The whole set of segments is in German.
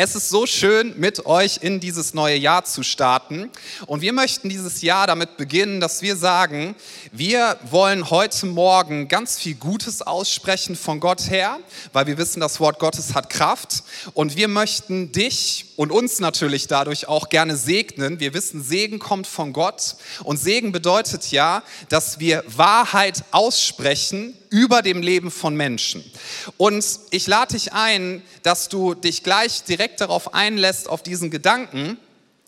Es ist so schön, mit euch in dieses neue Jahr zu starten. Und wir möchten dieses Jahr damit beginnen, dass wir sagen, wir wollen heute Morgen ganz viel Gutes aussprechen von Gott her, weil wir wissen, das Wort Gottes hat Kraft. Und wir möchten dich und uns natürlich dadurch auch gerne segnen. Wir wissen, Segen kommt von Gott und Segen bedeutet ja, dass wir Wahrheit aussprechen über dem Leben von Menschen. Und ich lade dich ein, dass du dich gleich direkt darauf einlässt, auf diesen Gedanken,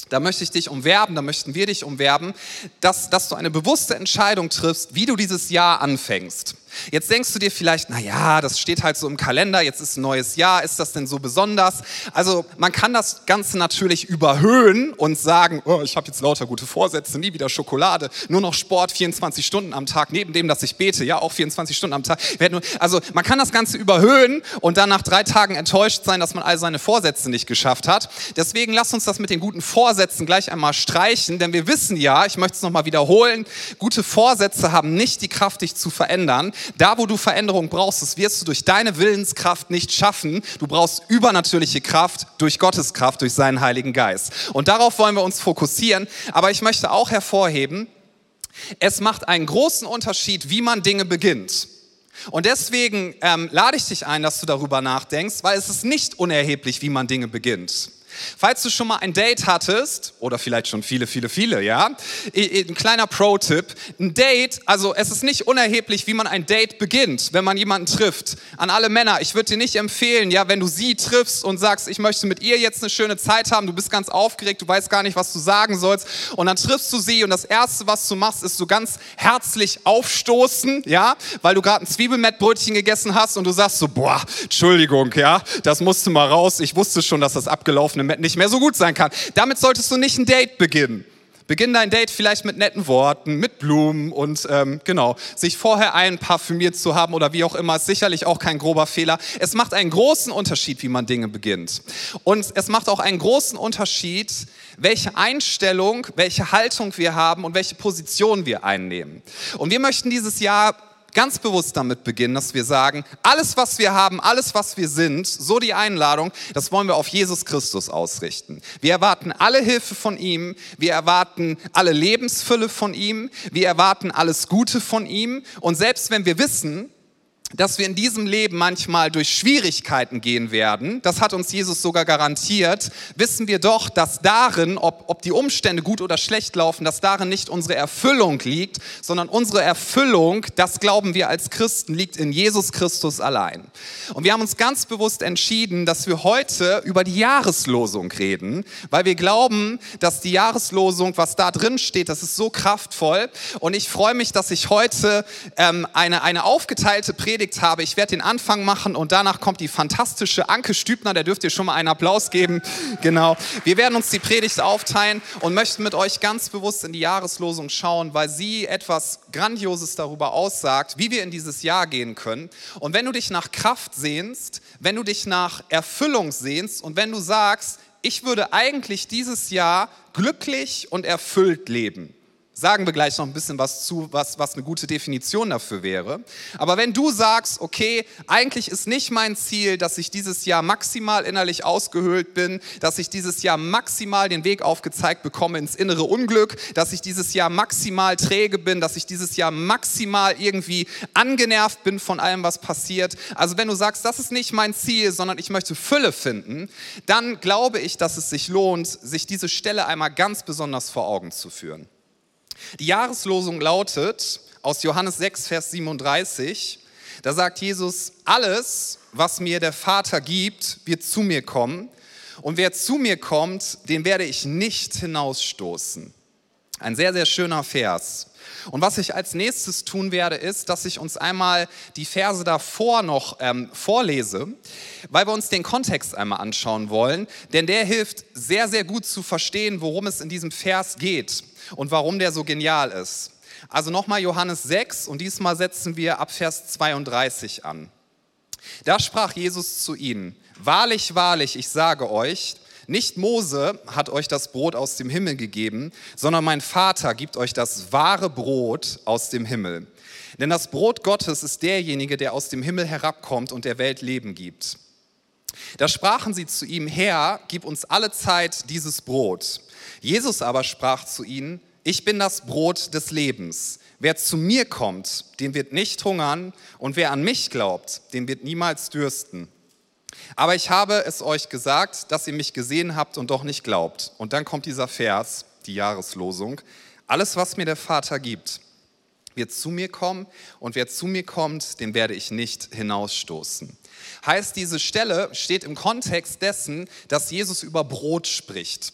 da möchte ich dich umwerben, da möchten wir dich umwerben, dass, dass du eine bewusste Entscheidung triffst, wie du dieses Jahr anfängst. Jetzt denkst du dir vielleicht, na ja, das steht halt so im Kalender, jetzt ist ein neues Jahr, ist das denn so besonders? Also man kann das Ganze natürlich überhöhen und sagen, oh, ich habe jetzt lauter gute Vorsätze, nie wieder Schokolade, nur noch Sport 24 Stunden am Tag, neben dem, dass ich bete, ja auch 24 Stunden am Tag. Also man kann das Ganze überhöhen und dann nach drei Tagen enttäuscht sein, dass man all seine Vorsätze nicht geschafft hat. Deswegen lass uns das mit den guten Vorsätzen gleich einmal streichen, denn wir wissen ja, ich möchte es nochmal wiederholen, gute Vorsätze haben nicht die Kraft, dich zu verändern. Da, wo du Veränderung brauchst, das wirst du durch deine Willenskraft nicht schaffen. Du brauchst übernatürliche Kraft durch Gottes Kraft, durch seinen Heiligen Geist. Und darauf wollen wir uns fokussieren. Aber ich möchte auch hervorheben, es macht einen großen Unterschied, wie man Dinge beginnt. Und deswegen ähm, lade ich dich ein, dass du darüber nachdenkst, weil es ist nicht unerheblich, wie man Dinge beginnt. Falls du schon mal ein Date hattest, oder vielleicht schon viele, viele, viele, ja, ein kleiner Pro-Tipp, ein Date, also es ist nicht unerheblich, wie man ein Date beginnt, wenn man jemanden trifft. An alle Männer, ich würde dir nicht empfehlen, ja, wenn du sie triffst und sagst, ich möchte mit ihr jetzt eine schöne Zeit haben, du bist ganz aufgeregt, du weißt gar nicht, was du sagen sollst, und dann triffst du sie und das Erste, was du machst, ist so ganz herzlich aufstoßen, ja, weil du gerade ein Zwiebelmettbrötchen gegessen hast und du sagst so, boah, Entschuldigung, ja, das musste mal raus, ich wusste schon, dass das abgelaufene nicht mehr so gut sein kann. Damit solltest du nicht ein Date beginnen. Beginn dein Date vielleicht mit netten Worten, mit Blumen und ähm, genau, sich vorher einparfümiert zu haben oder wie auch immer, ist sicherlich auch kein grober Fehler. Es macht einen großen Unterschied, wie man Dinge beginnt. Und es macht auch einen großen Unterschied, welche Einstellung, welche Haltung wir haben und welche Position wir einnehmen. Und wir möchten dieses Jahr ganz bewusst damit beginnen, dass wir sagen, alles, was wir haben, alles, was wir sind, so die Einladung, das wollen wir auf Jesus Christus ausrichten. Wir erwarten alle Hilfe von ihm, wir erwarten alle Lebensfülle von ihm, wir erwarten alles Gute von ihm und selbst wenn wir wissen, dass wir in diesem Leben manchmal durch Schwierigkeiten gehen werden, das hat uns Jesus sogar garantiert, wissen wir doch, dass darin, ob, ob die Umstände gut oder schlecht laufen, dass darin nicht unsere Erfüllung liegt, sondern unsere Erfüllung, das glauben wir als Christen, liegt in Jesus Christus allein. Und wir haben uns ganz bewusst entschieden, dass wir heute über die Jahreslosung reden, weil wir glauben, dass die Jahreslosung, was da drin steht, das ist so kraftvoll. Und ich freue mich, dass ich heute ähm, eine, eine aufgeteilte Predigt gepredigt habe. Ich werde den Anfang machen und danach kommt die fantastische Anke Stübner, der dürft ihr schon mal einen Applaus geben. Genau. Wir werden uns die Predigt aufteilen und möchten mit euch ganz bewusst in die Jahreslosung schauen, weil sie etwas Grandioses darüber aussagt, wie wir in dieses Jahr gehen können. Und wenn du dich nach Kraft sehnst, wenn du dich nach Erfüllung sehnst und wenn du sagst, ich würde eigentlich dieses Jahr glücklich und erfüllt leben, Sagen wir gleich noch ein bisschen was zu, was, was eine gute Definition dafür wäre. Aber wenn du sagst, okay, eigentlich ist nicht mein Ziel, dass ich dieses Jahr maximal innerlich ausgehöhlt bin, dass ich dieses Jahr maximal den Weg aufgezeigt bekomme ins innere Unglück, dass ich dieses Jahr maximal träge bin, dass ich dieses Jahr maximal irgendwie angenervt bin von allem, was passiert. Also wenn du sagst, das ist nicht mein Ziel, sondern ich möchte Fülle finden, dann glaube ich, dass es sich lohnt, sich diese Stelle einmal ganz besonders vor Augen zu führen. Die Jahreslosung lautet aus Johannes 6, Vers 37, da sagt Jesus, alles, was mir der Vater gibt, wird zu mir kommen. Und wer zu mir kommt, den werde ich nicht hinausstoßen. Ein sehr, sehr schöner Vers. Und was ich als nächstes tun werde, ist, dass ich uns einmal die Verse davor noch ähm, vorlese, weil wir uns den Kontext einmal anschauen wollen. Denn der hilft sehr, sehr gut zu verstehen, worum es in diesem Vers geht und warum der so genial ist. Also nochmal Johannes 6 und diesmal setzen wir ab Vers 32 an. Da sprach Jesus zu ihnen, wahrlich, wahrlich, ich sage euch, nicht Mose hat euch das Brot aus dem Himmel gegeben, sondern mein Vater gibt euch das wahre Brot aus dem Himmel. Denn das Brot Gottes ist derjenige, der aus dem Himmel herabkommt und der Welt Leben gibt. Da sprachen sie zu ihm, Herr, gib uns alle Zeit dieses Brot. Jesus aber sprach zu ihnen, ich bin das Brot des Lebens. Wer zu mir kommt, den wird nicht hungern, und wer an mich glaubt, den wird niemals dürsten. Aber ich habe es euch gesagt, dass ihr mich gesehen habt und doch nicht glaubt. Und dann kommt dieser Vers, die Jahreslosung. Alles, was mir der Vater gibt, wird zu mir kommen und wer zu mir kommt, den werde ich nicht hinausstoßen. Heißt, diese Stelle steht im Kontext dessen, dass Jesus über Brot spricht.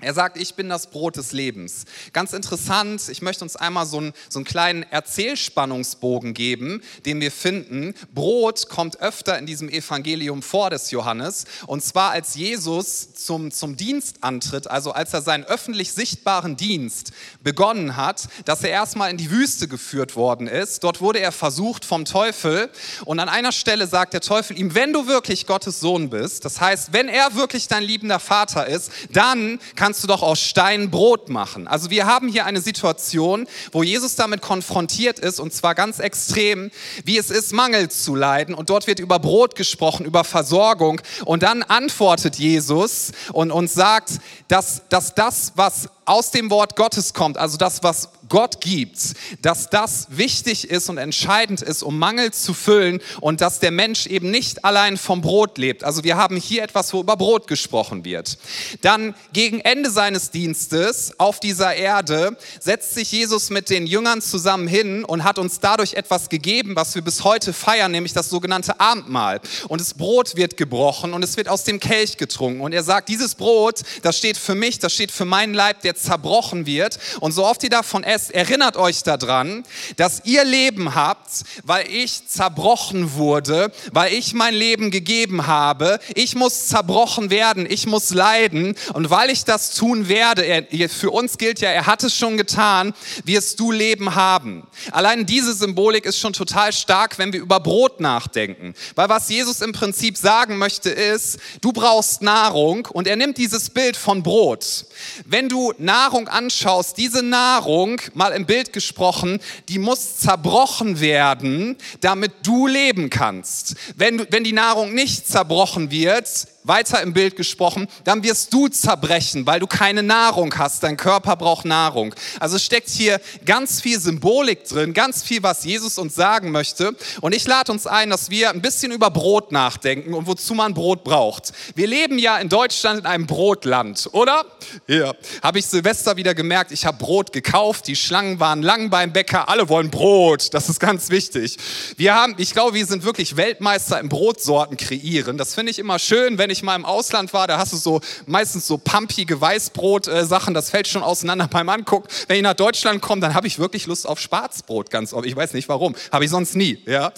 Er sagt, ich bin das Brot des Lebens. Ganz interessant, ich möchte uns einmal so einen, so einen kleinen Erzählspannungsbogen geben, den wir finden. Brot kommt öfter in diesem Evangelium vor des Johannes. Und zwar als Jesus zum, zum Dienst antritt, also als er seinen öffentlich sichtbaren Dienst begonnen hat, dass er erstmal in die Wüste geführt worden ist. Dort wurde er versucht vom Teufel. Und an einer Stelle sagt der Teufel ihm, wenn du wirklich Gottes Sohn bist, das heißt, wenn er wirklich dein liebender Vater ist, dann kann kannst du doch aus Stein Brot machen. Also wir haben hier eine Situation, wo Jesus damit konfrontiert ist und zwar ganz extrem, wie es ist, Mangel zu leiden. Und dort wird über Brot gesprochen, über Versorgung. Und dann antwortet Jesus und, und sagt, dass, dass das, was aus dem Wort Gottes kommt, also das, was Gott gibt, dass das wichtig ist und entscheidend ist, um Mangel zu füllen und dass der Mensch eben nicht allein vom Brot lebt. Also wir haben hier etwas, wo über Brot gesprochen wird. Dann gegen Ende seines Dienstes auf dieser Erde setzt sich Jesus mit den Jüngern zusammen hin und hat uns dadurch etwas gegeben, was wir bis heute feiern, nämlich das sogenannte Abendmahl. Und das Brot wird gebrochen und es wird aus dem Kelch getrunken. Und er sagt, dieses Brot, das steht für mich, das steht für meinen Leib, der zerbrochen wird. Und so oft ihr davon esst, erinnert euch daran, dass ihr Leben habt, weil ich zerbrochen wurde, weil ich mein Leben gegeben habe. Ich muss zerbrochen werden, ich muss leiden. Und weil ich das tun werde, er, für uns gilt ja, er hat es schon getan, wirst du Leben haben. Allein diese Symbolik ist schon total stark, wenn wir über Brot nachdenken. Weil was Jesus im Prinzip sagen möchte ist, du brauchst Nahrung und er nimmt dieses Bild von Brot. Wenn du Nahrung anschaust, diese Nahrung, mal im Bild gesprochen, die muss zerbrochen werden, damit du leben kannst. Wenn, wenn die Nahrung nicht zerbrochen wird, weiter im Bild gesprochen, dann wirst du zerbrechen, weil du keine Nahrung hast. Dein Körper braucht Nahrung. Also steckt hier ganz viel Symbolik drin, ganz viel, was Jesus uns sagen möchte. Und ich lade uns ein, dass wir ein bisschen über Brot nachdenken und wozu man Brot braucht. Wir leben ja in Deutschland in einem Brotland, oder? Ja. Habe ich Silvester wieder gemerkt, ich habe Brot gekauft, die Schlangen waren lang beim Bäcker, alle wollen Brot. Das ist ganz wichtig. Wir haben, ich glaube, wir sind wirklich Weltmeister im Brotsorten kreieren. Das finde ich immer schön, wenn ich ich mal im Ausland war, da hast du so meistens so pumpige Weißbrot-Sachen, das fällt schon auseinander beim Angucken. Wenn ich nach Deutschland komme, dann habe ich wirklich Lust auf Schwarzbrot, ganz oft. Ich weiß nicht warum, habe ich sonst nie. Ja?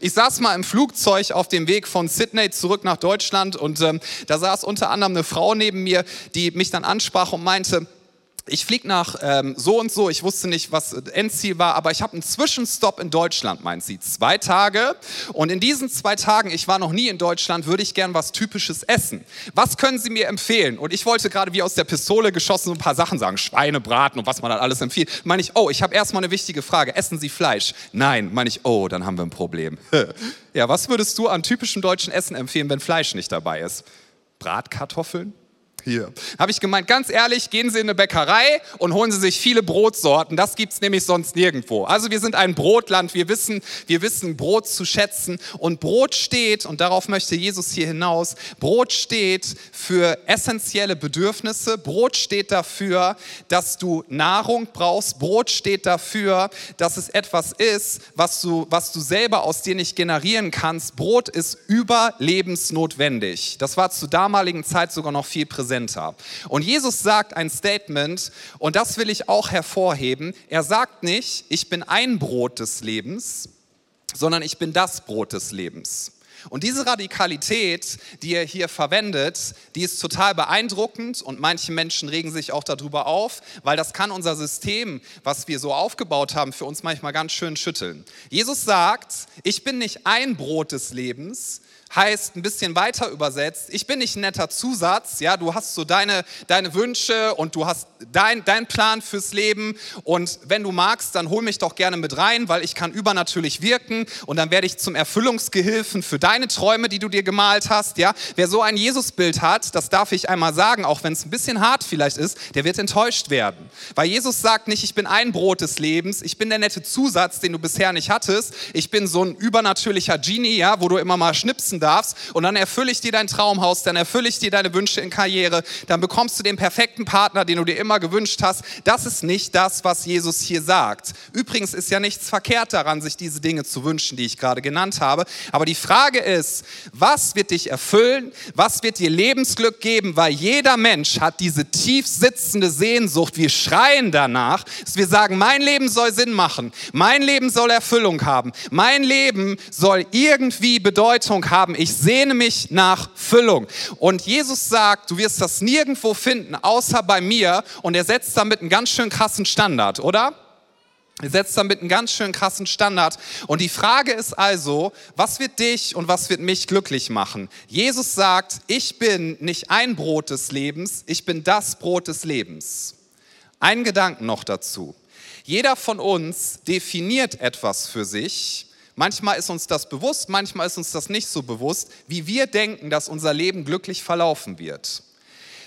Ich saß mal im Flugzeug auf dem Weg von Sydney zurück nach Deutschland und ähm, da saß unter anderem eine Frau neben mir, die mich dann ansprach und meinte, ich fliege nach ähm, so und so, ich wusste nicht, was Endziel war, aber ich habe einen Zwischenstopp in Deutschland, meint sie. Zwei Tage. Und in diesen zwei Tagen, ich war noch nie in Deutschland, würde ich gern was Typisches essen. Was können Sie mir empfehlen? Und ich wollte gerade wie aus der Pistole geschossen ein paar Sachen sagen. Schweinebraten und was man dann alles empfiehlt. Meine ich, oh, ich habe erstmal eine wichtige Frage. Essen Sie Fleisch? Nein. Meine ich, oh, dann haben wir ein Problem. ja, was würdest du an typischem deutschen Essen empfehlen, wenn Fleisch nicht dabei ist? Bratkartoffeln? Hier. Habe ich gemeint, ganz ehrlich, gehen Sie in eine Bäckerei und holen Sie sich viele Brotsorten. Das gibt es nämlich sonst nirgendwo. Also wir sind ein Brotland, wir wissen, wir wissen Brot zu schätzen. Und Brot steht, und darauf möchte Jesus hier hinaus, Brot steht für essentielle Bedürfnisse. Brot steht dafür, dass du Nahrung brauchst. Brot steht dafür, dass es etwas ist, was du, was du selber aus dir nicht generieren kannst. Brot ist überlebensnotwendig. Das war zur damaligen Zeit sogar noch viel präsenter präsenter. Und Jesus sagt ein Statement, und das will ich auch hervorheben. Er sagt nicht, ich bin ein Brot des Lebens, sondern ich bin das Brot des Lebens. Und diese Radikalität, die er hier verwendet, die ist total beeindruckend und manche Menschen regen sich auch darüber auf, weil das kann unser System, was wir so aufgebaut haben, für uns manchmal ganz schön schütteln. Jesus sagt, ich bin nicht ein Brot des Lebens, heißt ein bisschen weiter übersetzt, ich bin nicht ein netter Zusatz, ja, du hast so deine, deine Wünsche und du hast dein, dein Plan fürs Leben und wenn du magst, dann hol mich doch gerne mit rein, weil ich kann übernatürlich wirken und dann werde ich zum Erfüllungsgehilfen für deine Träume, die du dir gemalt hast, ja. Wer so ein Jesusbild hat, das darf ich einmal sagen, auch wenn es ein bisschen hart vielleicht ist, der wird enttäuscht werden, weil Jesus sagt nicht, ich bin ein Brot des Lebens, ich bin der nette Zusatz, den du bisher nicht hattest, ich bin so ein übernatürlicher Genie, ja, wo du immer mal schnipsen darfst und dann erfülle ich dir dein Traumhaus, dann erfülle ich dir deine Wünsche in Karriere, dann bekommst du den perfekten Partner, den du dir immer gewünscht hast. Das ist nicht das, was Jesus hier sagt. Übrigens ist ja nichts verkehrt daran, sich diese Dinge zu wünschen, die ich gerade genannt habe. Aber die Frage ist, was wird dich erfüllen? Was wird dir Lebensglück geben? Weil jeder Mensch hat diese tief sitzende Sehnsucht. Wir schreien danach, dass wir sagen, mein Leben soll Sinn machen. Mein Leben soll Erfüllung haben. Mein Leben soll irgendwie Bedeutung haben haben. Ich sehne mich nach Füllung. Und Jesus sagt, du wirst das nirgendwo finden, außer bei mir. Und er setzt damit einen ganz schön krassen Standard, oder? Er setzt damit einen ganz schön krassen Standard. Und die Frage ist also, was wird dich und was wird mich glücklich machen? Jesus sagt, ich bin nicht ein Brot des Lebens, ich bin das Brot des Lebens. Ein Gedanken noch dazu. Jeder von uns definiert etwas für sich Manchmal ist uns das bewusst, manchmal ist uns das nicht so bewusst, wie wir denken, dass unser Leben glücklich verlaufen wird.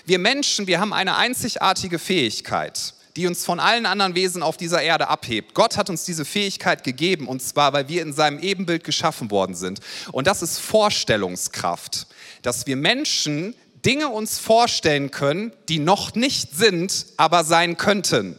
Wir Menschen, wir haben eine einzigartige Fähigkeit, die uns von allen anderen Wesen auf dieser Erde abhebt. Gott hat uns diese Fähigkeit gegeben und zwar, weil wir in seinem Ebenbild geschaffen worden sind. Und das ist Vorstellungskraft, dass wir Menschen Dinge uns vorstellen können, die noch nicht sind, aber sein könnten.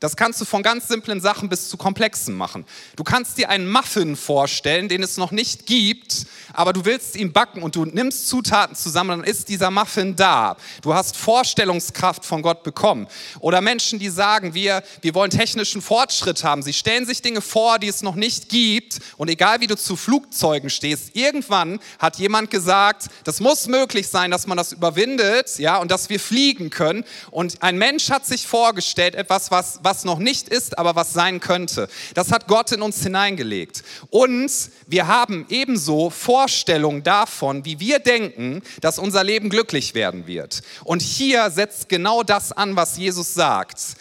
Das kannst du von ganz simplen Sachen bis zu komplexen machen. Du kannst dir einen Muffin vorstellen, den es noch nicht gibt, aber du willst ihn backen und du nimmst Zutaten zusammen, dann ist dieser Muffin da. Du hast Vorstellungskraft von Gott bekommen. Oder Menschen, die sagen, wir, wir wollen technischen Fortschritt haben. Sie stellen sich Dinge vor, die es noch nicht gibt. Und egal wie du zu Flugzeugen stehst, irgendwann hat jemand gesagt, das muss möglich sein, dass man das überwindet, ja, und dass wir fliegen können. Und ein Mensch hat sich vorgestellt, etwas, was, was was noch nicht ist, aber was sein könnte. Das hat Gott in uns hineingelegt. Und wir haben ebenso Vorstellungen davon, wie wir denken, dass unser Leben glücklich werden wird. Und hier setzt genau das an, was Jesus sagt.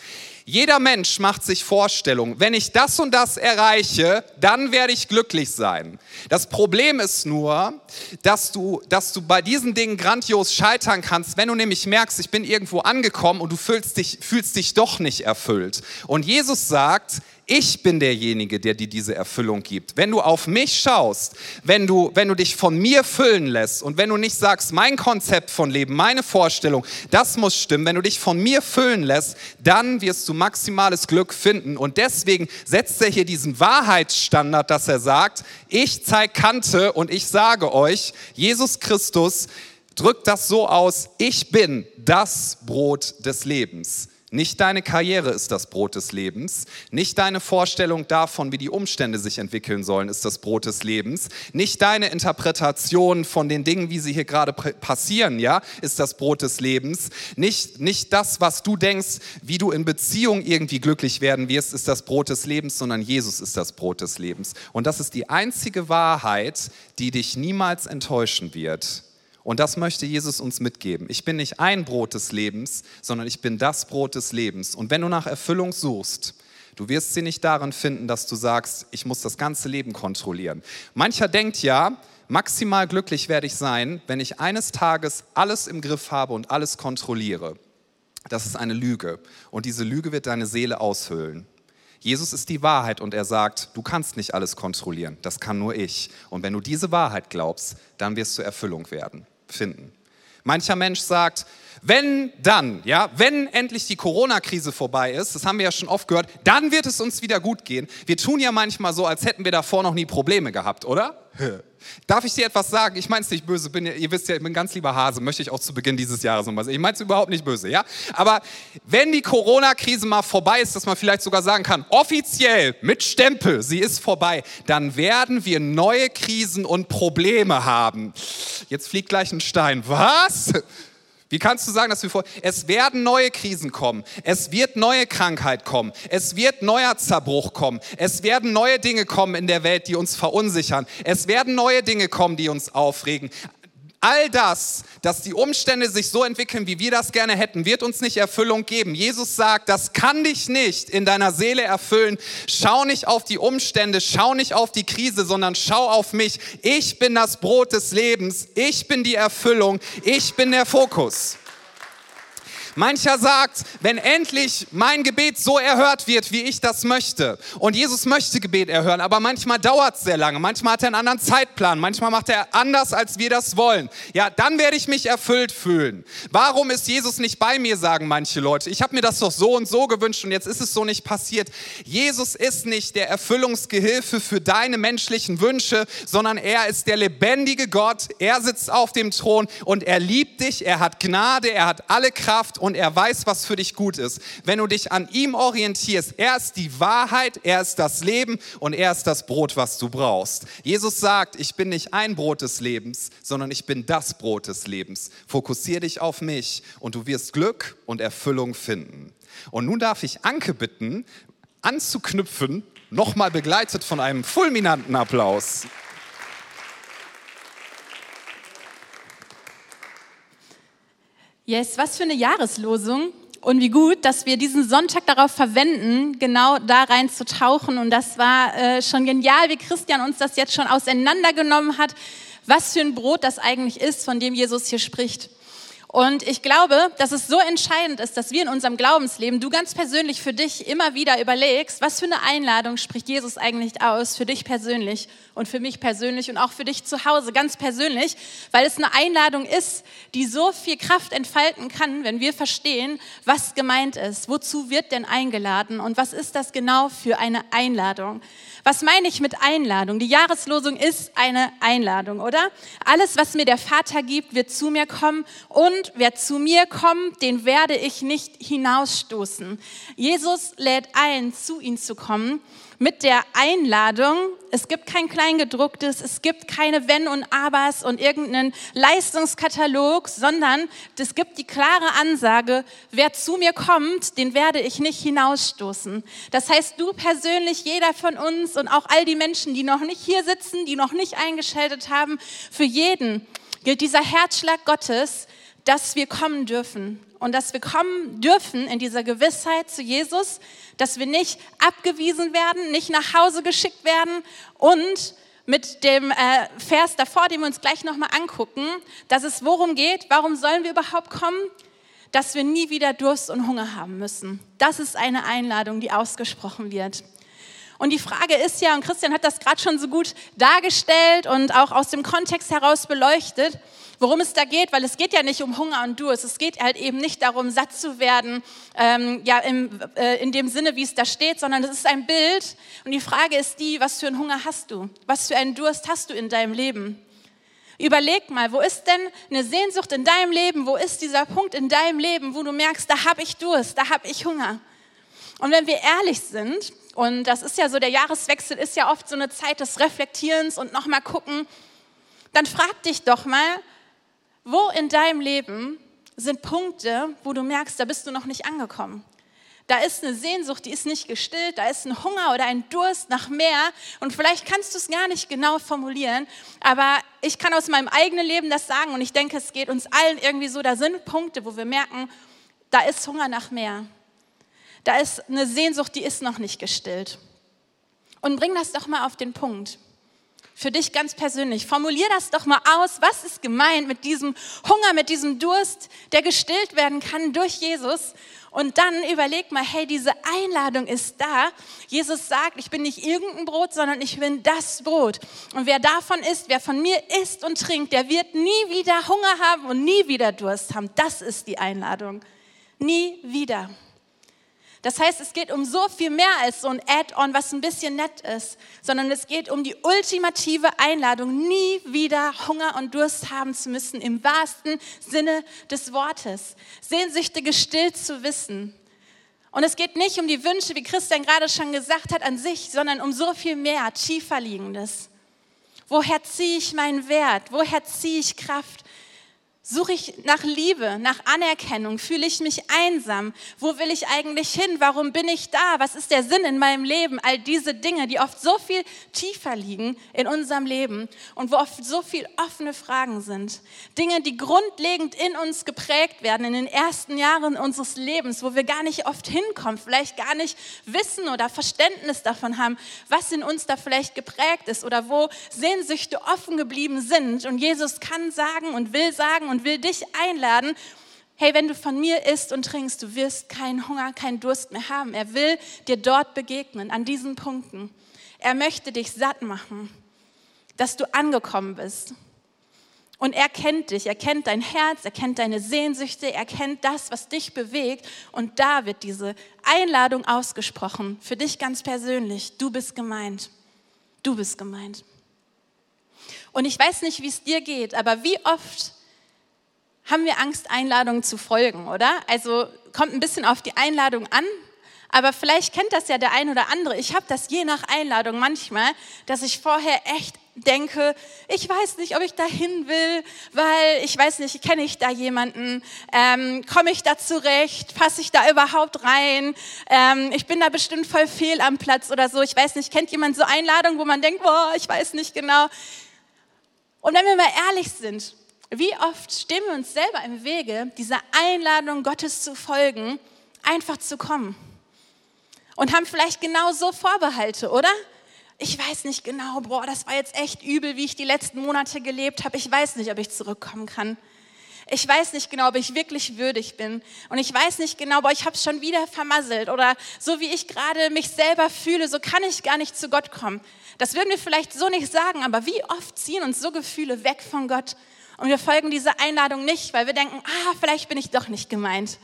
Jeder Mensch macht sich Vorstellungen. Wenn ich das und das erreiche, dann werde ich glücklich sein. Das Problem ist nur, dass du, dass du bei diesen Dingen grandios scheitern kannst, wenn du nämlich merkst, ich bin irgendwo angekommen und du fühlst dich, fühlst dich doch nicht erfüllt. Und Jesus sagt, ich bin derjenige, der dir diese Erfüllung gibt. Wenn du auf mich schaust, wenn du, wenn du dich von mir füllen lässt und wenn du nicht sagst, mein Konzept von Leben, meine Vorstellung, das muss stimmen, wenn du dich von mir füllen lässt, dann wirst du maximales Glück finden. Und deswegen setzt er hier diesen Wahrheitsstandard, dass er sagt, ich zeige Kante und ich sage euch, Jesus Christus drückt das so aus, ich bin das Brot des Lebens. Nicht deine Karriere ist das Brot des Lebens. Nicht deine Vorstellung davon, wie die Umstände sich entwickeln sollen, ist das Brot des Lebens. Nicht deine Interpretation von den Dingen, wie sie hier gerade passieren, ja, ist das Brot des Lebens. Nicht, nicht das, was du denkst, wie du in Beziehung irgendwie glücklich werden wirst, ist das Brot des Lebens, sondern Jesus ist das Brot des Lebens. Und das ist die einzige Wahrheit, die dich niemals enttäuschen wird. Und das möchte Jesus uns mitgeben. Ich bin nicht ein Brot des Lebens, sondern ich bin das Brot des Lebens. Und wenn du nach Erfüllung suchst, du wirst sie nicht darin finden, dass du sagst, ich muss das ganze Leben kontrollieren. Mancher denkt ja, maximal glücklich werde ich sein, wenn ich eines Tages alles im Griff habe und alles kontrolliere. Das ist eine Lüge. Und diese Lüge wird deine Seele aushöhlen. Jesus ist die Wahrheit und er sagt, du kannst nicht alles kontrollieren, das kann nur ich. Und wenn du diese Wahrheit glaubst, dann wirst du Erfüllung werden finden. Mancher Mensch sagt, wenn dann, ja, wenn endlich die Corona-Krise vorbei ist, das haben wir ja schon oft gehört, dann wird es uns wieder gut gehen. Wir tun ja manchmal so, als hätten wir davor noch nie Probleme gehabt, oder? Darf ich dir etwas sagen? Ich meine es nicht böse, bin, ihr wisst ja, ich bin ganz lieber Hase, möchte ich auch zu Beginn dieses Jahres nochmal sagen. Ich meine es überhaupt nicht böse, ja? Aber wenn die Corona-Krise mal vorbei ist, dass man vielleicht sogar sagen kann, offiziell mit Stempel, sie ist vorbei, dann werden wir neue Krisen und Probleme haben. Jetzt fliegt gleich ein Stein. Was? Wie kannst du sagen, dass wir vor, es werden neue Krisen kommen, es wird neue Krankheit kommen, es wird neuer Zerbruch kommen, es werden neue Dinge kommen in der Welt, die uns verunsichern, es werden neue Dinge kommen, die uns aufregen. All das, dass die Umstände sich so entwickeln, wie wir das gerne hätten, wird uns nicht Erfüllung geben. Jesus sagt, das kann dich nicht in deiner Seele erfüllen. Schau nicht auf die Umstände, schau nicht auf die Krise, sondern schau auf mich. Ich bin das Brot des Lebens, ich bin die Erfüllung, ich bin der Fokus. Mancher sagt, wenn endlich mein Gebet so erhört wird, wie ich das möchte. Und Jesus möchte Gebet erhören, aber manchmal dauert es sehr lange. Manchmal hat er einen anderen Zeitplan. Manchmal macht er anders, als wir das wollen. Ja, dann werde ich mich erfüllt fühlen. Warum ist Jesus nicht bei mir, sagen manche Leute. Ich habe mir das doch so und so gewünscht und jetzt ist es so nicht passiert. Jesus ist nicht der Erfüllungsgehilfe für deine menschlichen Wünsche, sondern er ist der lebendige Gott. Er sitzt auf dem Thron und er liebt dich. Er hat Gnade, er hat alle Kraft und er weiß, was für dich gut ist. Wenn du dich an ihm orientierst, er ist die Wahrheit, er ist das Leben und er ist das Brot, was du brauchst. Jesus sagt, ich bin nicht ein Brot des Lebens, sondern ich bin das Brot des Lebens. Fokussiere dich auf mich und du wirst Glück und Erfüllung finden. Und nun darf ich Anke bitten, anzuknüpfen, nochmal begleitet von einem fulminanten Applaus. Yes, was für eine Jahreslosung. Und wie gut, dass wir diesen Sonntag darauf verwenden, genau da reinzutauchen. Und das war äh, schon genial, wie Christian uns das jetzt schon auseinandergenommen hat, was für ein Brot das eigentlich ist, von dem Jesus hier spricht. Und ich glaube, dass es so entscheidend ist, dass wir in unserem Glaubensleben, du ganz persönlich für dich immer wieder überlegst, was für eine Einladung spricht Jesus eigentlich aus, für dich persönlich und für mich persönlich und auch für dich zu Hause ganz persönlich, weil es eine Einladung ist, die so viel Kraft entfalten kann, wenn wir verstehen, was gemeint ist. Wozu wird denn eingeladen und was ist das genau für eine Einladung? Was meine ich mit Einladung? Die Jahreslosung ist eine Einladung, oder? Alles, was mir der Vater gibt, wird zu mir kommen und wer zu mir kommt, den werde ich nicht hinausstoßen. Jesus lädt ein, zu ihm zu kommen mit der Einladung, es gibt kein Kleingedrucktes, es gibt keine Wenn und Abers und irgendeinen Leistungskatalog, sondern es gibt die klare Ansage, wer zu mir kommt, den werde ich nicht hinausstoßen. Das heißt, du persönlich, jeder von uns und auch all die Menschen, die noch nicht hier sitzen, die noch nicht eingeschaltet haben, für jeden gilt dieser Herzschlag Gottes, dass wir kommen dürfen und dass wir kommen dürfen in dieser Gewissheit zu Jesus, dass wir nicht abgewiesen werden, nicht nach Hause geschickt werden und mit dem äh, Vers davor, den wir uns gleich nochmal angucken, dass es worum geht, warum sollen wir überhaupt kommen? Dass wir nie wieder Durst und Hunger haben müssen. Das ist eine Einladung, die ausgesprochen wird. Und die Frage ist ja, und Christian hat das gerade schon so gut dargestellt und auch aus dem Kontext heraus beleuchtet, worum es da geht, weil es geht ja nicht um Hunger und Durst. Es geht halt eben nicht darum, satt zu werden, ähm, ja, im, äh, in dem Sinne, wie es da steht, sondern es ist ein Bild. Und die Frage ist die, was für einen Hunger hast du? Was für einen Durst hast du in deinem Leben? Überleg mal, wo ist denn eine Sehnsucht in deinem Leben? Wo ist dieser Punkt in deinem Leben, wo du merkst, da habe ich Durst, da habe ich Hunger? Und wenn wir ehrlich sind, und das ist ja so, der Jahreswechsel ist ja oft so eine Zeit des Reflektierens und nochmal gucken, dann frag dich doch mal, wo in deinem Leben sind Punkte, wo du merkst, da bist du noch nicht angekommen? Da ist eine Sehnsucht, die ist nicht gestillt, da ist ein Hunger oder ein Durst nach mehr. Und vielleicht kannst du es gar nicht genau formulieren, aber ich kann aus meinem eigenen Leben das sagen und ich denke, es geht uns allen irgendwie so. Da sind Punkte, wo wir merken, da ist Hunger nach mehr. Da ist eine Sehnsucht, die ist noch nicht gestillt. Und bring das doch mal auf den Punkt für dich ganz persönlich. Formulier das doch mal aus. Was ist gemeint mit diesem Hunger, mit diesem Durst, der gestillt werden kann durch Jesus? Und dann überleg mal, hey, diese Einladung ist da. Jesus sagt, ich bin nicht irgendein Brot, sondern ich bin das Brot. Und wer davon isst, wer von mir isst und trinkt, der wird nie wieder Hunger haben und nie wieder Durst haben. Das ist die Einladung. Nie wieder. Das heißt, es geht um so viel mehr als so ein Add-on, was ein bisschen nett ist, sondern es geht um die ultimative Einladung, nie wieder Hunger und Durst haben zu müssen, im wahrsten Sinne des Wortes. Sehnsüchte gestillt zu wissen. Und es geht nicht um die Wünsche, wie Christian gerade schon gesagt hat, an sich, sondern um so viel mehr, tiefer liegendes. Woher ziehe ich meinen Wert? Woher ziehe ich Kraft? Suche ich nach Liebe, nach Anerkennung? Fühle ich mich einsam? Wo will ich eigentlich hin? Warum bin ich da? Was ist der Sinn in meinem Leben? All diese Dinge, die oft so viel tiefer liegen in unserem Leben und wo oft so viel offene Fragen sind. Dinge, die grundlegend in uns geprägt werden in den ersten Jahren unseres Lebens, wo wir gar nicht oft hinkommen, vielleicht gar nicht wissen oder Verständnis davon haben, was in uns da vielleicht geprägt ist oder wo Sehnsüchte offen geblieben sind. Und Jesus kann sagen und will sagen und und will dich einladen, hey, wenn du von mir isst und trinkst, du wirst keinen Hunger, keinen Durst mehr haben. Er will dir dort begegnen, an diesen Punkten. Er möchte dich satt machen, dass du angekommen bist. Und er kennt dich, er kennt dein Herz, er kennt deine Sehnsüchte, er kennt das, was dich bewegt. Und da wird diese Einladung ausgesprochen, für dich ganz persönlich. Du bist gemeint. Du bist gemeint. Und ich weiß nicht, wie es dir geht, aber wie oft haben wir Angst, Einladungen zu folgen, oder? Also kommt ein bisschen auf die Einladung an, aber vielleicht kennt das ja der ein oder andere. Ich habe das je nach Einladung manchmal, dass ich vorher echt denke, ich weiß nicht, ob ich da hin will, weil ich weiß nicht, kenne ich da jemanden, ähm, komme ich da zurecht, passe ich da überhaupt rein, ähm, ich bin da bestimmt voll fehl am Platz oder so. Ich weiß nicht, kennt jemand so Einladungen, wo man denkt, boah, ich weiß nicht genau. Und wenn wir mal ehrlich sind, wie oft stehen wir uns selber im Wege, dieser Einladung Gottes zu folgen, einfach zu kommen? Und haben vielleicht genau so Vorbehalte, oder? Ich weiß nicht genau, boah, das war jetzt echt übel, wie ich die letzten Monate gelebt habe. Ich weiß nicht, ob ich zurückkommen kann. Ich weiß nicht genau, ob ich wirklich würdig bin. Und ich weiß nicht genau, boah, ich habe es schon wieder vermasselt. Oder so wie ich gerade mich selber fühle, so kann ich gar nicht zu Gott kommen. Das würden wir vielleicht so nicht sagen, aber wie oft ziehen uns so Gefühle weg von Gott und wir folgen dieser Einladung nicht, weil wir denken, ah, vielleicht bin ich doch nicht gemeint.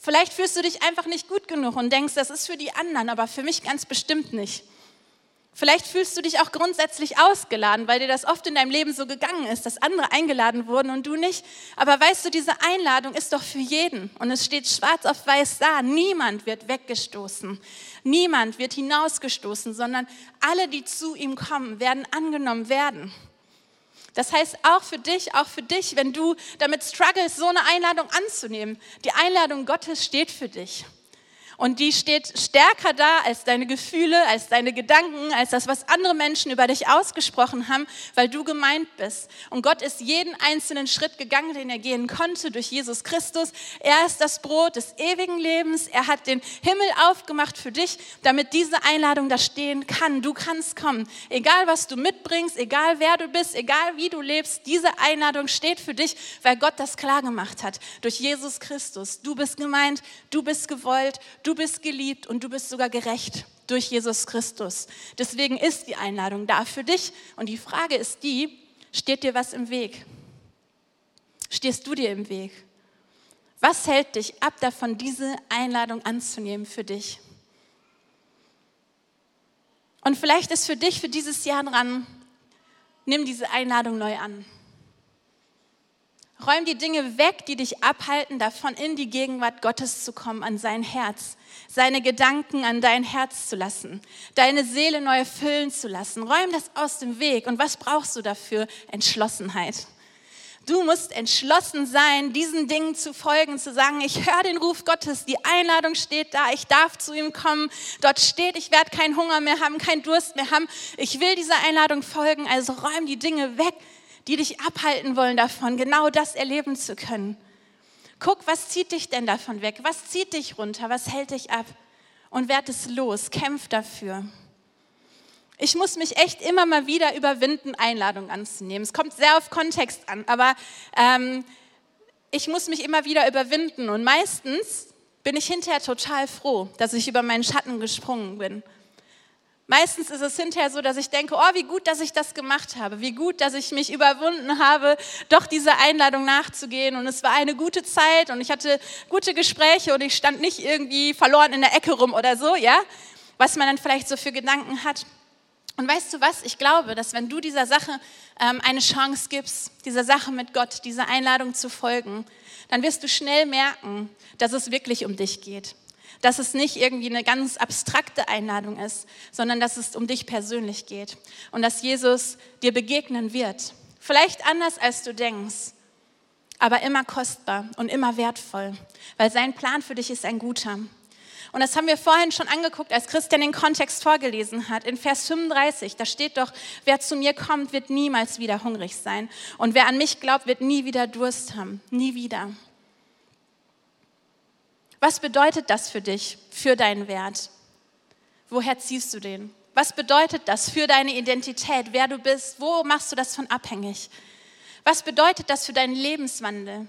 Vielleicht fühlst du dich einfach nicht gut genug und denkst, das ist für die anderen, aber für mich ganz bestimmt nicht. Vielleicht fühlst du dich auch grundsätzlich ausgeladen, weil dir das oft in deinem Leben so gegangen ist, dass andere eingeladen wurden und du nicht. Aber weißt du, diese Einladung ist doch für jeden und es steht schwarz auf weiß da. Niemand wird weggestoßen. Niemand wird hinausgestoßen, sondern alle, die zu ihm kommen, werden angenommen werden. Das heißt, auch für dich, auch für dich, wenn du damit struggles, so eine Einladung anzunehmen, die Einladung Gottes steht für dich. Und die steht stärker da als deine Gefühle, als deine Gedanken, als das, was andere Menschen über dich ausgesprochen haben, weil du gemeint bist. Und Gott ist jeden einzelnen Schritt gegangen, den er gehen konnte durch Jesus Christus. Er ist das Brot des ewigen Lebens. Er hat den Himmel aufgemacht für dich, damit diese Einladung da stehen kann. Du kannst kommen. Egal, was du mitbringst, egal, wer du bist, egal, wie du lebst, diese Einladung steht für dich, weil Gott das klar gemacht hat. Durch Jesus Christus. Du bist gemeint, du bist gewollt, Du bist geliebt und du bist sogar gerecht durch Jesus Christus. Deswegen ist die Einladung da für dich. Und die Frage ist die, steht dir was im Weg? Stehst du dir im Weg? Was hält dich ab davon, diese Einladung anzunehmen für dich? Und vielleicht ist für dich für dieses Jahr dran, nimm diese Einladung neu an. Räum die Dinge weg, die dich abhalten, davon in die Gegenwart Gottes zu kommen, an sein Herz, seine Gedanken an dein Herz zu lassen, deine Seele neu füllen zu lassen. Räum das aus dem Weg. Und was brauchst du dafür? Entschlossenheit. Du musst entschlossen sein, diesen Dingen zu folgen, zu sagen, ich höre den Ruf Gottes, die Einladung steht da, ich darf zu ihm kommen. Dort steht, ich werde keinen Hunger mehr haben, keinen Durst mehr haben. Ich will dieser Einladung folgen, also räum die Dinge weg, die dich abhalten wollen davon, genau das erleben zu können. Guck, was zieht dich denn davon weg? Was zieht dich runter? Was hält dich ab? Und werd es los, kämpf dafür. Ich muss mich echt immer mal wieder überwinden, Einladungen anzunehmen. Es kommt sehr auf Kontext an, aber ähm, ich muss mich immer wieder überwinden. Und meistens bin ich hinterher total froh, dass ich über meinen Schatten gesprungen bin. Meistens ist es hinterher so, dass ich denke, oh, wie gut, dass ich das gemacht habe, wie gut, dass ich mich überwunden habe, doch dieser Einladung nachzugehen. Und es war eine gute Zeit und ich hatte gute Gespräche und ich stand nicht irgendwie verloren in der Ecke rum oder so, ja, was man dann vielleicht so für Gedanken hat. Und weißt du was? Ich glaube, dass wenn du dieser Sache ähm, eine Chance gibst, dieser Sache mit Gott, dieser Einladung zu folgen, dann wirst du schnell merken, dass es wirklich um dich geht dass es nicht irgendwie eine ganz abstrakte Einladung ist, sondern dass es um dich persönlich geht und dass Jesus dir begegnen wird. Vielleicht anders, als du denkst. aber immer kostbar und immer wertvoll, weil sein Plan für dich ist ein guter. Und das haben wir vorhin schon angeguckt, als Christian den Kontext vorgelesen hat. In Vers 35, da steht doch, wer zu mir kommt, wird niemals wieder hungrig sein. Und wer an mich glaubt, wird nie wieder Durst haben. Nie wieder. Was bedeutet das für dich, für deinen Wert? Woher ziehst du den? Was bedeutet das für deine Identität, wer du bist? Wo machst du das von abhängig? Was bedeutet das für deinen Lebenswandel?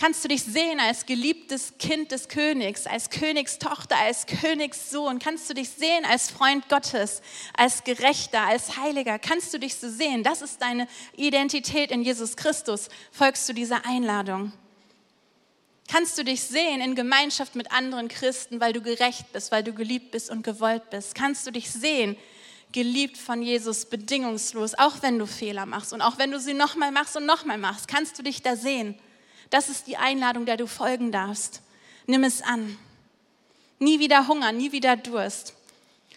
Kannst du dich sehen als geliebtes Kind des Königs, als Königstochter, als Königssohn? Kannst du dich sehen als Freund Gottes, als Gerechter, als Heiliger? Kannst du dich so sehen? Das ist deine Identität in Jesus Christus. Folgst du dieser Einladung? Kannst du dich sehen in Gemeinschaft mit anderen Christen, weil du gerecht bist, weil du geliebt bist und gewollt bist? Kannst du dich sehen, geliebt von Jesus, bedingungslos, auch wenn du Fehler machst und auch wenn du sie nochmal machst und nochmal machst? Kannst du dich da sehen? Das ist die Einladung, der du folgen darfst. Nimm es an. Nie wieder Hunger, nie wieder Durst.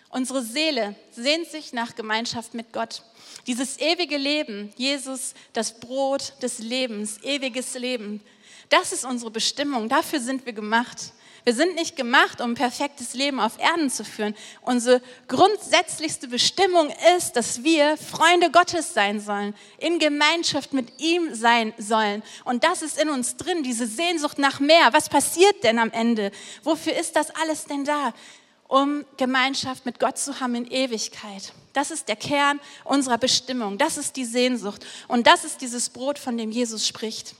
Unsere Seele sehnt sich nach Gemeinschaft mit Gott. Dieses ewige Leben, Jesus, das Brot des Lebens, ewiges Leben, das ist unsere Bestimmung. Dafür sind wir gemacht. Wir sind nicht gemacht, um ein perfektes Leben auf Erden zu führen. Unsere grundsätzlichste Bestimmung ist, dass wir Freunde Gottes sein sollen, in Gemeinschaft mit ihm sein sollen. Und das ist in uns drin, diese Sehnsucht nach mehr. Was passiert denn am Ende? Wofür ist das alles denn da? Um Gemeinschaft mit Gott zu haben in Ewigkeit. Das ist der Kern unserer Bestimmung. Das ist die Sehnsucht. Und das ist dieses Brot, von dem Jesus spricht.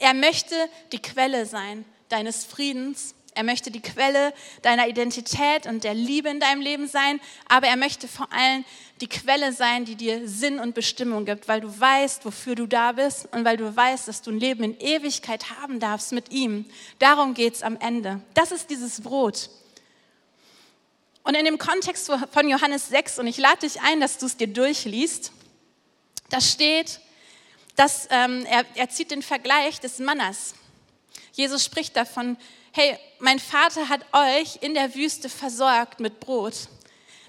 Er möchte die Quelle sein deines Friedens er möchte die Quelle deiner Identität und der Liebe in deinem Leben sein, aber er möchte vor allem die Quelle sein, die dir Sinn und Bestimmung gibt, weil du weißt, wofür du da bist und weil du weißt, dass du ein Leben in Ewigkeit haben darfst mit ihm. Darum geht es am Ende. Das ist dieses Brot. Und in dem Kontext von Johannes 6, und ich lade dich ein, dass du es dir durchliest, da steht, dass ähm, er, er zieht den Vergleich des Mannas. Jesus spricht davon, hey, mein Vater hat euch in der Wüste versorgt mit Brot.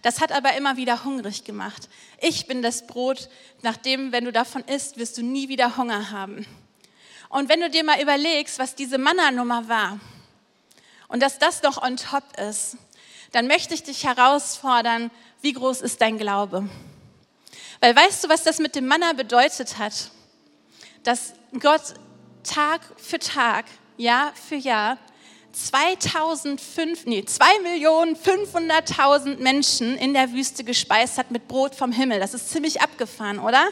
Das hat aber immer wieder hungrig gemacht. Ich bin das Brot, nachdem, wenn du davon isst, wirst du nie wieder Hunger haben. Und wenn du dir mal überlegst, was diese Manna-Nummer war und dass das noch on top ist, dann möchte ich dich herausfordern, wie groß ist dein Glaube? Weil weißt du, was das mit dem Manna bedeutet hat? Dass Gott Tag für Tag, Jahr für Jahr 2005, nee, 2.500.000 Menschen in der Wüste gespeist hat mit Brot vom Himmel. Das ist ziemlich abgefahren, oder?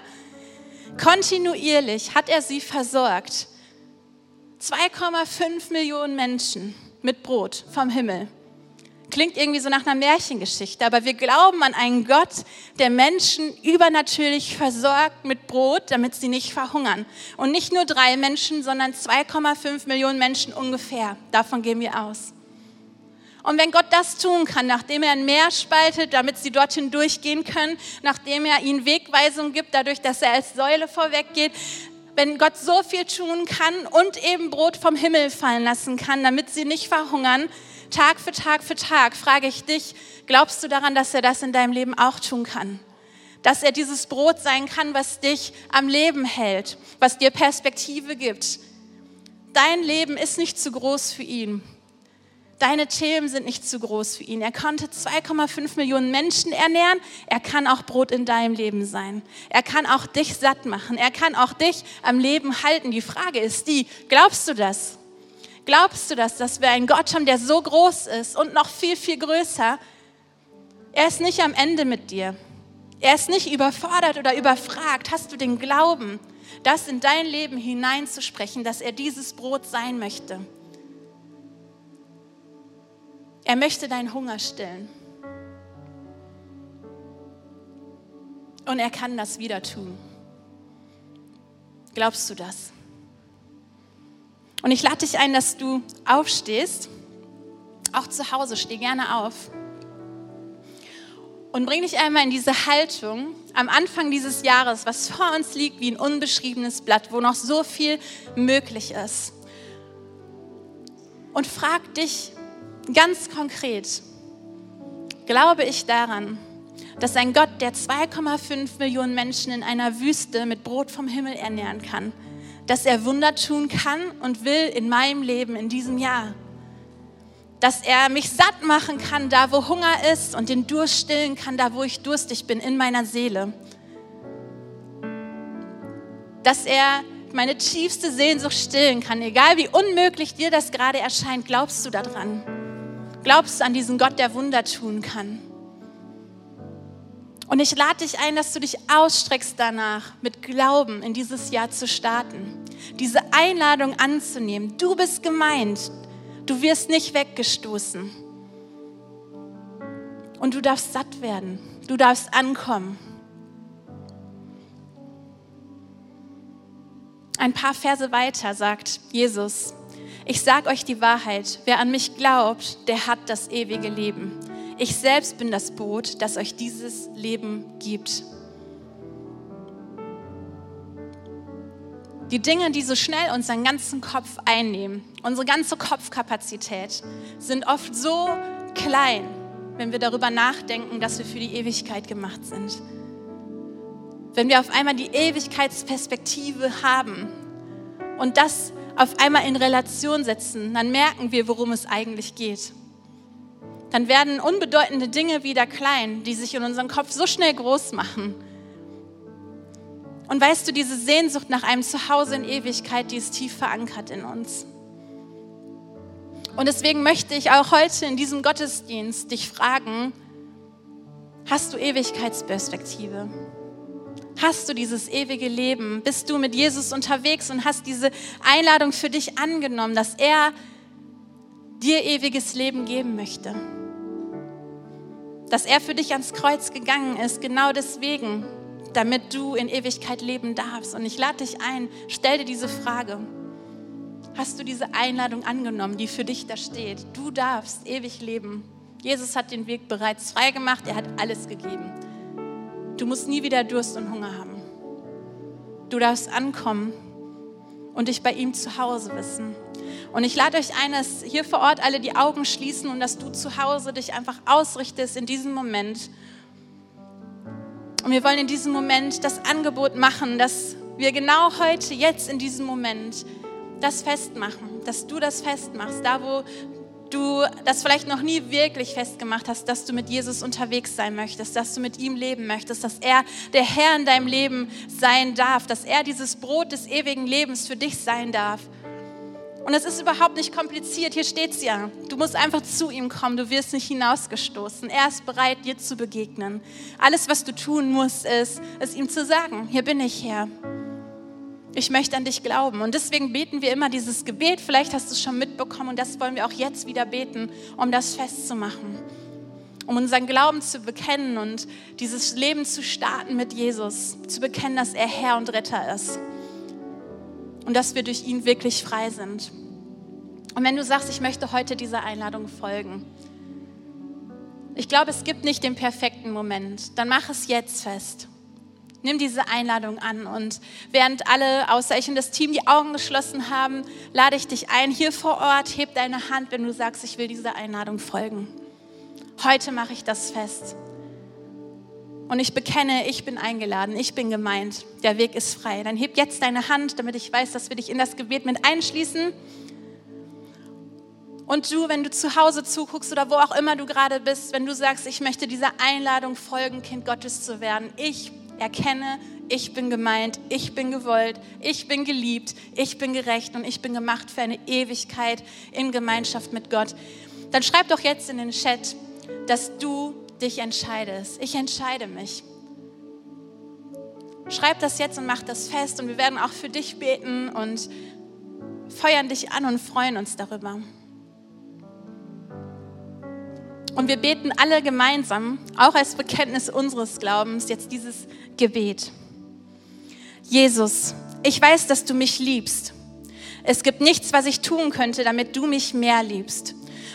Kontinuierlich hat er sie versorgt. 2,5 Millionen Menschen mit Brot vom Himmel. Klingt irgendwie so nach einer Märchengeschichte, aber wir glauben an einen Gott, der Menschen übernatürlich versorgt mit Brot, damit sie nicht verhungern. Und nicht nur drei Menschen, sondern 2,5 Millionen Menschen ungefähr. Davon gehen wir aus. Und wenn Gott das tun kann, nachdem er ein Meer spaltet, damit sie dorthin durchgehen können, nachdem er ihnen Wegweisung gibt, dadurch, dass er als Säule vorweggeht, wenn Gott so viel tun kann und eben Brot vom Himmel fallen lassen kann, damit sie nicht verhungern, Tag für Tag für Tag frage ich dich, glaubst du daran, dass er das in deinem Leben auch tun kann? Dass er dieses Brot sein kann, was dich am Leben hält, was dir Perspektive gibt. Dein Leben ist nicht zu groß für ihn. Deine Themen sind nicht zu groß für ihn. Er konnte 2,5 Millionen Menschen ernähren. Er kann auch Brot in deinem Leben sein. Er kann auch dich satt machen. Er kann auch dich am Leben halten. Die Frage ist die, glaubst du das? Glaubst du das, dass wir einen Gott haben, der so groß ist und noch viel, viel größer? Er ist nicht am Ende mit dir. Er ist nicht überfordert oder überfragt. Hast du den Glauben, das in dein Leben hineinzusprechen, dass er dieses Brot sein möchte? Er möchte deinen Hunger stillen. Und er kann das wieder tun. Glaubst du das? Und ich lade dich ein, dass du aufstehst. Auch zu Hause, steh gerne auf. Und bring dich einmal in diese Haltung am Anfang dieses Jahres, was vor uns liegt, wie ein unbeschriebenes Blatt, wo noch so viel möglich ist. Und frag dich ganz konkret, glaube ich daran, dass ein Gott, der 2,5 Millionen Menschen in einer Wüste mit Brot vom Himmel ernähren kann, dass er Wunder tun kann und will in meinem Leben in diesem Jahr. Dass er mich satt machen kann, da wo Hunger ist und den Durst stillen kann, da wo ich durstig bin in meiner Seele. Dass er meine tiefste Sehnsucht stillen kann, egal wie unmöglich dir das gerade erscheint. Glaubst du daran? Glaubst du an diesen Gott, der Wunder tun kann? Und ich lade dich ein, dass du dich ausstreckst danach, mit Glauben in dieses Jahr zu starten. Diese Einladung anzunehmen. Du bist gemeint. Du wirst nicht weggestoßen. Und du darfst satt werden. Du darfst ankommen. Ein paar Verse weiter sagt Jesus, ich sage euch die Wahrheit, wer an mich glaubt, der hat das ewige Leben. Ich selbst bin das Boot, das euch dieses Leben gibt. Die Dinge, die so schnell unseren ganzen Kopf einnehmen, unsere ganze Kopfkapazität, sind oft so klein, wenn wir darüber nachdenken, dass wir für die Ewigkeit gemacht sind. Wenn wir auf einmal die Ewigkeitsperspektive haben und das auf einmal in Relation setzen, dann merken wir, worum es eigentlich geht dann werden unbedeutende Dinge wieder klein, die sich in unserem Kopf so schnell groß machen. Und weißt du, diese Sehnsucht nach einem Zuhause in Ewigkeit, die ist tief verankert in uns. Und deswegen möchte ich auch heute in diesem Gottesdienst dich fragen, hast du Ewigkeitsperspektive? Hast du dieses ewige Leben? Bist du mit Jesus unterwegs und hast diese Einladung für dich angenommen, dass er dir ewiges Leben geben möchte? dass er für dich ans Kreuz gegangen ist, genau deswegen, damit du in Ewigkeit leben darfst. Und ich lade dich ein, stell dir diese Frage. Hast du diese Einladung angenommen, die für dich da steht? Du darfst ewig leben. Jesus hat den Weg bereits freigemacht, er hat alles gegeben. Du musst nie wieder Durst und Hunger haben. Du darfst ankommen und dich bei ihm zu Hause wissen. Und ich lade euch ein, dass hier vor Ort alle die Augen schließen und dass du zu Hause dich einfach ausrichtest in diesem Moment. Und wir wollen in diesem Moment das Angebot machen, dass wir genau heute, jetzt in diesem Moment, das festmachen, dass du das festmachst, da wo du das vielleicht noch nie wirklich festgemacht hast, dass du mit Jesus unterwegs sein möchtest, dass du mit ihm leben möchtest, dass er der Herr in deinem Leben sein darf, dass er dieses Brot des ewigen Lebens für dich sein darf. Und es ist überhaupt nicht kompliziert, hier steht es ja. Du musst einfach zu ihm kommen, du wirst nicht hinausgestoßen. Er ist bereit, dir zu begegnen. Alles, was du tun musst, ist, es ihm zu sagen, hier bin ich Herr. Ich möchte an dich glauben. Und deswegen beten wir immer dieses Gebet. Vielleicht hast du es schon mitbekommen und das wollen wir auch jetzt wieder beten, um das festzumachen. Um unseren Glauben zu bekennen und dieses Leben zu starten mit Jesus. Zu bekennen, dass er Herr und Retter ist und dass wir durch ihn wirklich frei sind. Und wenn du sagst, ich möchte heute dieser Einladung folgen, ich glaube, es gibt nicht den perfekten Moment, dann mach es jetzt fest. Nimm diese Einladung an und während alle außer ich und das Team die Augen geschlossen haben, lade ich dich ein, hier vor Ort, heb deine Hand, wenn du sagst, ich will dieser Einladung folgen. Heute mache ich das fest und ich bekenne, ich bin eingeladen, ich bin gemeint, der Weg ist frei, dann heb jetzt deine Hand, damit ich weiß, dass wir dich in das Gebet mit einschließen. Und du, wenn du zu Hause zuguckst oder wo auch immer du gerade bist, wenn du sagst, ich möchte dieser Einladung folgen, Kind Gottes zu werden, ich erkenne, ich bin gemeint, ich bin gewollt, ich bin geliebt, ich bin gerecht und ich bin gemacht für eine Ewigkeit in Gemeinschaft mit Gott, dann schreib doch jetzt in den Chat, dass du dich entscheidest. Ich entscheide mich. Schreib das jetzt und mach das fest und wir werden auch für dich beten und feuern dich an und freuen uns darüber. Und wir beten alle gemeinsam, auch als Bekenntnis unseres Glaubens, jetzt dieses Gebet. Jesus, ich weiß, dass du mich liebst. Es gibt nichts, was ich tun könnte, damit du mich mehr liebst.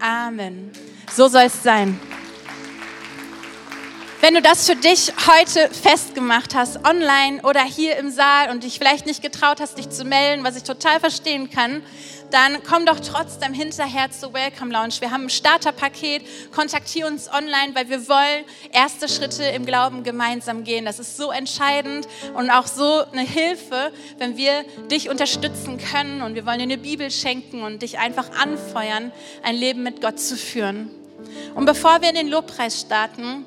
Amen. So soll es sein. Wenn du das für dich heute festgemacht hast, online oder hier im Saal und dich vielleicht nicht getraut hast, dich zu melden, was ich total verstehen kann, dann komm doch trotzdem hinterher zur Welcome Lounge. Wir haben ein Starterpaket, kontaktiere uns online, weil wir wollen erste Schritte im Glauben gemeinsam gehen. Das ist so entscheidend und auch so eine Hilfe, wenn wir dich unterstützen können und wir wollen dir eine Bibel schenken und dich einfach anfeuern, ein Leben mit Gott zu führen. Und bevor wir in den Lobpreis starten,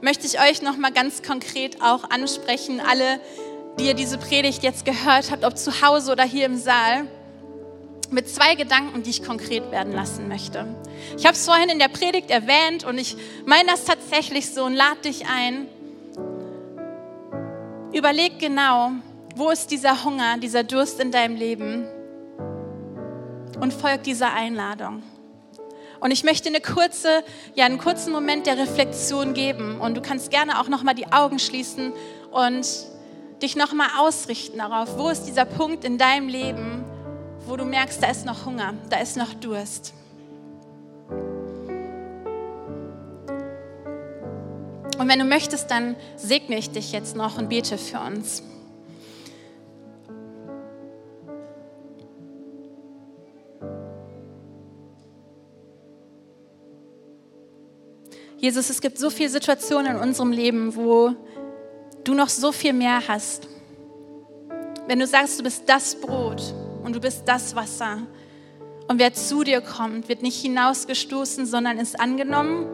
möchte ich euch noch mal ganz konkret auch ansprechen, alle, die ihr diese Predigt jetzt gehört habt, ob zu Hause oder hier im Saal, mit zwei Gedanken, die ich konkret werden lassen möchte. Ich habe es vorhin in der Predigt erwähnt und ich meine das tatsächlich so und lade dich ein. Überleg genau, wo ist dieser Hunger, dieser Durst in deinem Leben und folg dieser Einladung. Und ich möchte eine kurze, ja, einen kurzen Moment der Reflexion geben. Und du kannst gerne auch nochmal die Augen schließen und dich nochmal ausrichten darauf, wo ist dieser Punkt in deinem Leben, wo du merkst, da ist noch Hunger, da ist noch Durst. Und wenn du möchtest, dann segne ich dich jetzt noch und bete für uns. Jesus, es gibt so viele Situationen in unserem Leben, wo du noch so viel mehr hast. Wenn du sagst, du bist das Brot und du bist das Wasser und wer zu dir kommt, wird nicht hinausgestoßen, sondern ist angenommen,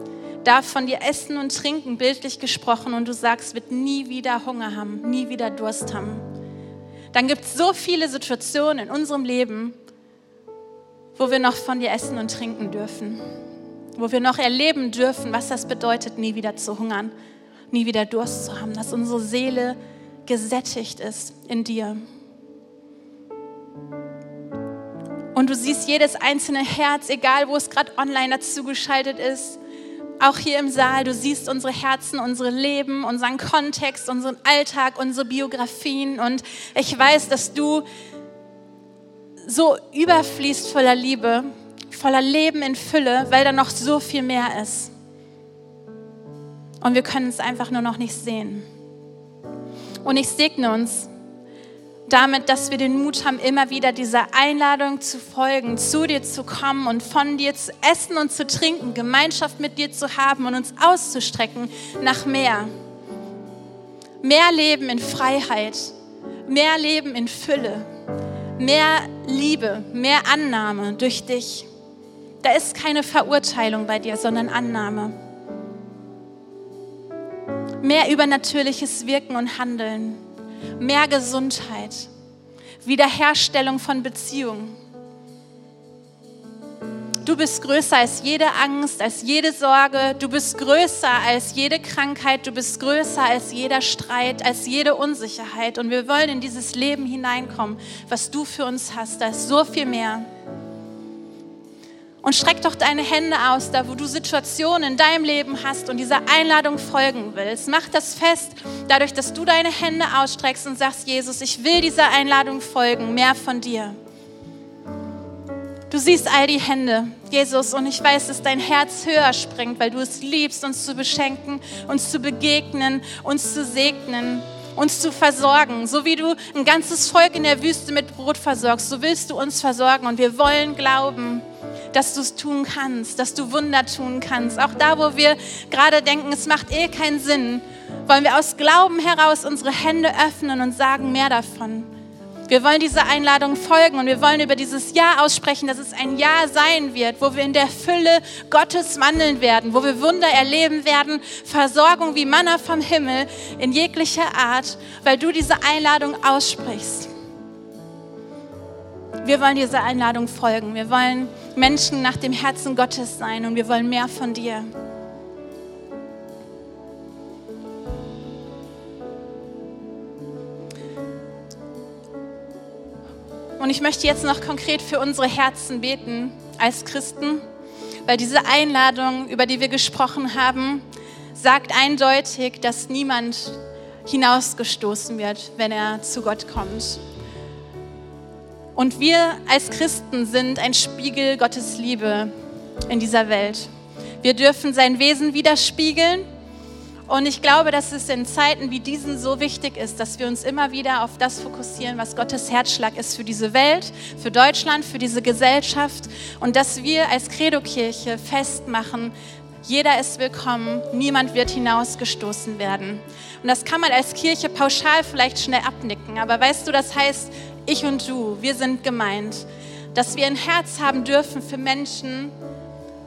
darf von dir essen und trinken, bildlich gesprochen, und du sagst, wird nie wieder Hunger haben, nie wieder Durst haben. Dann gibt es so viele Situationen in unserem Leben, wo wir noch von dir essen und trinken dürfen wo wir noch erleben dürfen, was das bedeutet, nie wieder zu hungern, nie wieder Durst zu haben, dass unsere Seele gesättigt ist in dir. Und du siehst jedes einzelne Herz, egal wo es gerade online dazu geschaltet ist, auch hier im Saal, du siehst unsere Herzen, unsere Leben, unseren Kontext, unseren Alltag, unsere Biografien. Und ich weiß, dass du so überfließt voller Liebe voller Leben in Fülle, weil da noch so viel mehr ist. Und wir können es einfach nur noch nicht sehen. Und ich segne uns damit, dass wir den Mut haben, immer wieder dieser Einladung zu folgen, zu dir zu kommen und von dir zu essen und zu trinken, Gemeinschaft mit dir zu haben und uns auszustrecken nach mehr. Mehr Leben in Freiheit, mehr Leben in Fülle, mehr Liebe, mehr Annahme durch dich. Da ist keine Verurteilung bei dir, sondern Annahme. Mehr übernatürliches Wirken und Handeln, mehr Gesundheit, Wiederherstellung von Beziehungen. Du bist größer als jede Angst, als jede Sorge. Du bist größer als jede Krankheit. Du bist größer als jeder Streit, als jede Unsicherheit. Und wir wollen in dieses Leben hineinkommen, was du für uns hast. Da ist so viel mehr. Und streck doch deine Hände aus, da wo du Situationen in deinem Leben hast und dieser Einladung folgen willst. Mach das fest, dadurch, dass du deine Hände ausstreckst und sagst, Jesus, ich will dieser Einladung folgen, mehr von dir. Du siehst all die Hände, Jesus, und ich weiß, dass dein Herz höher springt, weil du es liebst, uns zu beschenken, uns zu begegnen, uns zu segnen uns zu versorgen. So wie du ein ganzes Volk in der Wüste mit Brot versorgst, so willst du uns versorgen. Und wir wollen glauben, dass du es tun kannst, dass du Wunder tun kannst. Auch da, wo wir gerade denken, es macht eh keinen Sinn, wollen wir aus Glauben heraus unsere Hände öffnen und sagen mehr davon. Wir wollen dieser Einladung folgen und wir wollen über dieses Jahr aussprechen, dass es ein Jahr sein wird, wo wir in der Fülle Gottes wandeln werden, wo wir Wunder erleben werden, Versorgung wie Manna vom Himmel in jeglicher Art, weil du diese Einladung aussprichst. Wir wollen dieser Einladung folgen. Wir wollen Menschen nach dem Herzen Gottes sein und wir wollen mehr von dir. Und ich möchte jetzt noch konkret für unsere Herzen beten als Christen, weil diese Einladung, über die wir gesprochen haben, sagt eindeutig, dass niemand hinausgestoßen wird, wenn er zu Gott kommt. Und wir als Christen sind ein Spiegel Gottes Liebe in dieser Welt. Wir dürfen sein Wesen widerspiegeln. Und ich glaube, dass es in Zeiten wie diesen so wichtig ist, dass wir uns immer wieder auf das fokussieren, was Gottes Herzschlag ist für diese Welt, für Deutschland, für diese Gesellschaft. Und dass wir als Credo-Kirche festmachen, jeder ist willkommen, niemand wird hinausgestoßen werden. Und das kann man als Kirche pauschal vielleicht schnell abnicken, aber weißt du, das heißt, ich und du, wir sind gemeint, dass wir ein Herz haben dürfen für Menschen,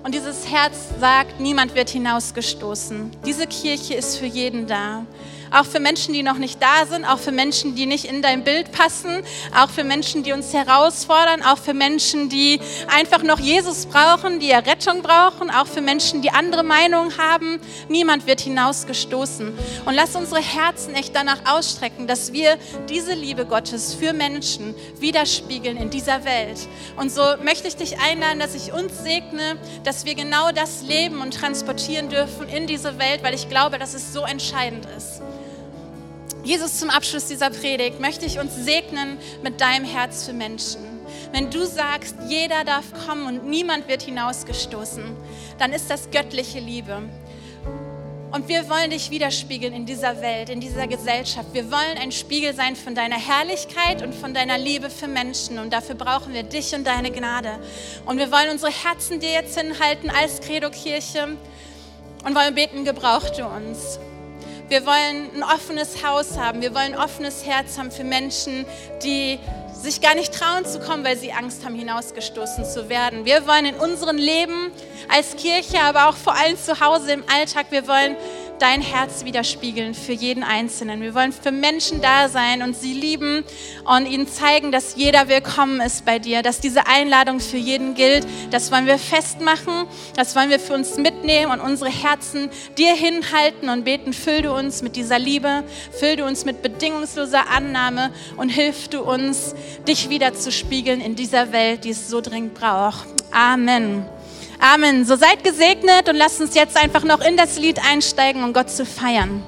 und dieses Herz sagt, niemand wird hinausgestoßen. Diese Kirche ist für jeden da auch für Menschen, die noch nicht da sind, auch für Menschen, die nicht in dein Bild passen, auch für Menschen, die uns herausfordern, auch für Menschen, die einfach noch Jesus brauchen, die Errettung brauchen, auch für Menschen, die andere Meinungen haben. Niemand wird hinausgestoßen. Und lass unsere Herzen echt danach ausstrecken, dass wir diese Liebe Gottes für Menschen widerspiegeln in dieser Welt. Und so möchte ich dich einladen, dass ich uns segne, dass wir genau das leben und transportieren dürfen in diese Welt, weil ich glaube, dass es so entscheidend ist. Jesus, zum Abschluss dieser Predigt möchte ich uns segnen mit deinem Herz für Menschen. Wenn du sagst, jeder darf kommen und niemand wird hinausgestoßen, dann ist das göttliche Liebe. Und wir wollen dich widerspiegeln in dieser Welt, in dieser Gesellschaft. Wir wollen ein Spiegel sein von deiner Herrlichkeit und von deiner Liebe für Menschen. Und dafür brauchen wir dich und deine Gnade. Und wir wollen unsere Herzen dir jetzt hinhalten als Credo-Kirche und wollen beten, gebrauch du uns. Wir wollen ein offenes Haus haben. Wir wollen ein offenes Herz haben für Menschen, die sich gar nicht trauen zu kommen, weil sie Angst haben, hinausgestoßen zu werden. Wir wollen in unserem Leben als Kirche, aber auch vor allem zu Hause im Alltag, wir wollen dein Herz widerspiegeln für jeden Einzelnen. Wir wollen für Menschen da sein und sie lieben und ihnen zeigen, dass jeder willkommen ist bei dir, dass diese Einladung für jeden gilt. Das wollen wir festmachen, das wollen wir für uns mitnehmen und unsere Herzen dir hinhalten und beten, füll du uns mit dieser Liebe, füll du uns mit bedingungsloser Annahme und hilf du uns, dich wieder zu spiegeln in dieser Welt, die es so dringend braucht. Amen. Amen. So seid gesegnet und lasst uns jetzt einfach noch in das Lied einsteigen, um Gott zu feiern.